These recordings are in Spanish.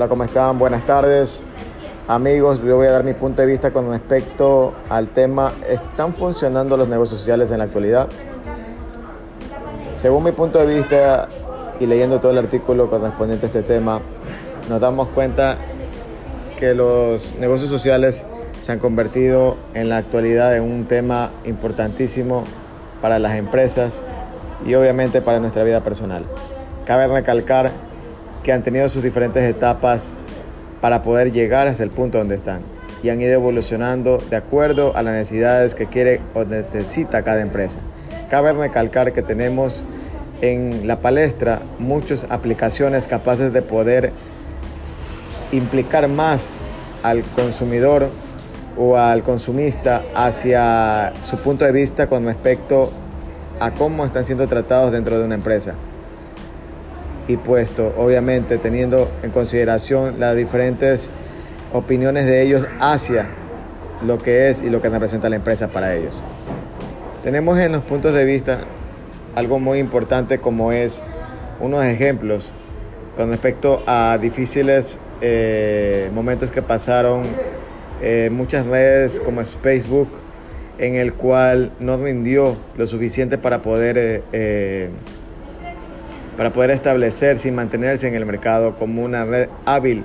Hola, ¿cómo están? Buenas tardes. Amigos, yo voy a dar mi punto de vista con respecto al tema, ¿están funcionando los negocios sociales en la actualidad? Según mi punto de vista y leyendo todo el artículo correspondiente a este tema, nos damos cuenta que los negocios sociales se han convertido en la actualidad en un tema importantísimo para las empresas y obviamente para nuestra vida personal. Cabe recalcar que han tenido sus diferentes etapas para poder llegar hasta el punto donde están y han ido evolucionando de acuerdo a las necesidades que quiere o necesita cada empresa. Cabe recalcar que tenemos en la palestra muchas aplicaciones capaces de poder implicar más al consumidor o al consumista hacia su punto de vista con respecto a cómo están siendo tratados dentro de una empresa. Y puesto, obviamente, teniendo en consideración las diferentes opiniones de ellos hacia lo que es y lo que representa la empresa para ellos. Tenemos en los puntos de vista algo muy importante como es unos ejemplos con respecto a difíciles eh, momentos que pasaron eh, muchas redes como es Facebook, en el cual no rindió lo suficiente para poder, eh, para poder establecerse y mantenerse en el mercado como una red hábil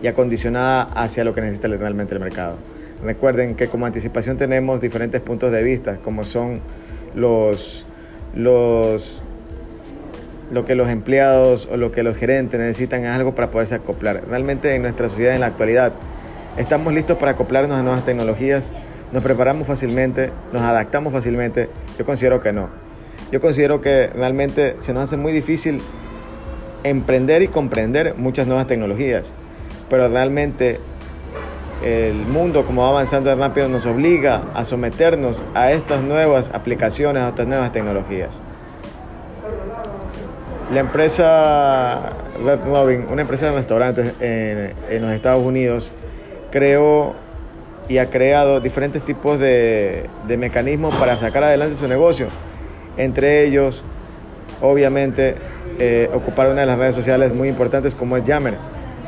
y acondicionada hacia lo que necesita realmente el mercado. Recuerden que como anticipación tenemos diferentes puntos de vista, como son los, los, lo que los empleados o lo que los gerentes necesitan es algo para poderse acoplar. Realmente en nuestra sociedad en la actualidad estamos listos para acoplarnos a nuevas tecnologías, nos preparamos fácilmente, nos adaptamos fácilmente. Yo considero que no. Yo considero que realmente se nos hace muy difícil emprender y comprender muchas nuevas tecnologías, pero realmente el mundo como va avanzando rápido nos obliga a someternos a estas nuevas aplicaciones, a estas nuevas tecnologías. La empresa Red Robin, una empresa de restaurantes en, en los Estados Unidos, creó y ha creado diferentes tipos de, de, mecanismos para sacar adelante su negocio. Entre ellos, obviamente, eh, ocupar una de las redes sociales muy importantes como es Yammer,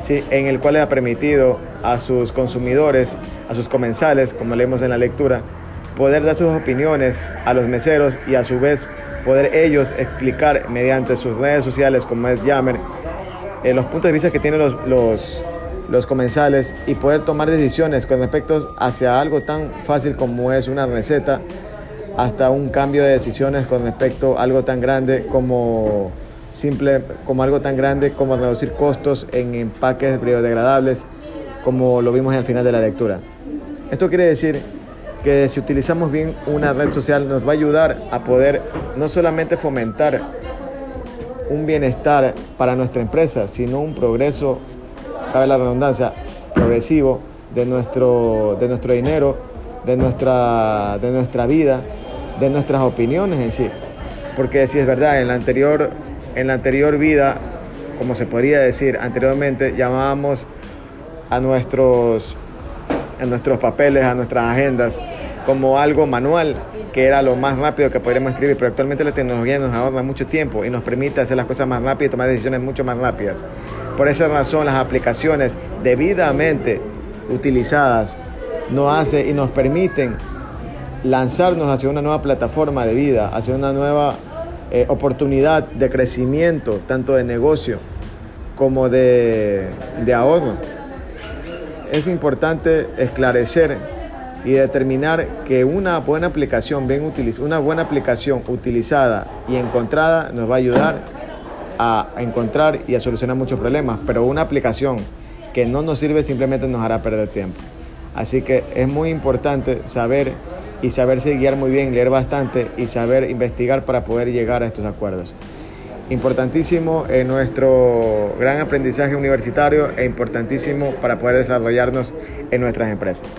¿sí? en el cual le ha permitido a sus consumidores, a sus comensales, como leemos en la lectura, poder dar sus opiniones a los meseros y a su vez poder ellos explicar mediante sus redes sociales como es Yammer eh, los puntos de vista que tienen los, los los comensales y poder tomar decisiones con respecto hacia algo tan fácil como es una receta, hasta un cambio de decisiones con respecto a algo tan grande como simple, como algo tan grande como reducir costos en empaques biodegradables, como lo vimos al final de la lectura. Esto quiere decir que si utilizamos bien una red social nos va a ayudar a poder no solamente fomentar un bienestar para nuestra empresa, sino un progreso cabe la redundancia, progresivo de nuestro, de nuestro dinero, de nuestra, de nuestra vida, de nuestras opiniones en sí. Porque si es verdad, en la anterior, en la anterior vida, como se podría decir anteriormente, llamábamos a nuestros, a nuestros papeles, a nuestras agendas, como algo manual, que era lo más rápido que podríamos escribir, pero actualmente la tecnología nos ahorra mucho tiempo y nos permite hacer las cosas más rápido y tomar decisiones mucho más rápidas. Por esa razón las aplicaciones debidamente utilizadas nos hace y nos permiten lanzarnos hacia una nueva plataforma de vida, hacia una nueva eh, oportunidad de crecimiento, tanto de negocio como de, de ahorro. Es importante esclarecer y determinar que una buena aplicación bien una buena aplicación utilizada y encontrada nos va a ayudar a encontrar y a solucionar muchos problemas, pero una aplicación que no nos sirve simplemente nos hará perder tiempo. Así que es muy importante saber y saberse guiar muy bien, leer bastante y saber investigar para poder llegar a estos acuerdos. Importantísimo en nuestro gran aprendizaje universitario e importantísimo para poder desarrollarnos en nuestras empresas.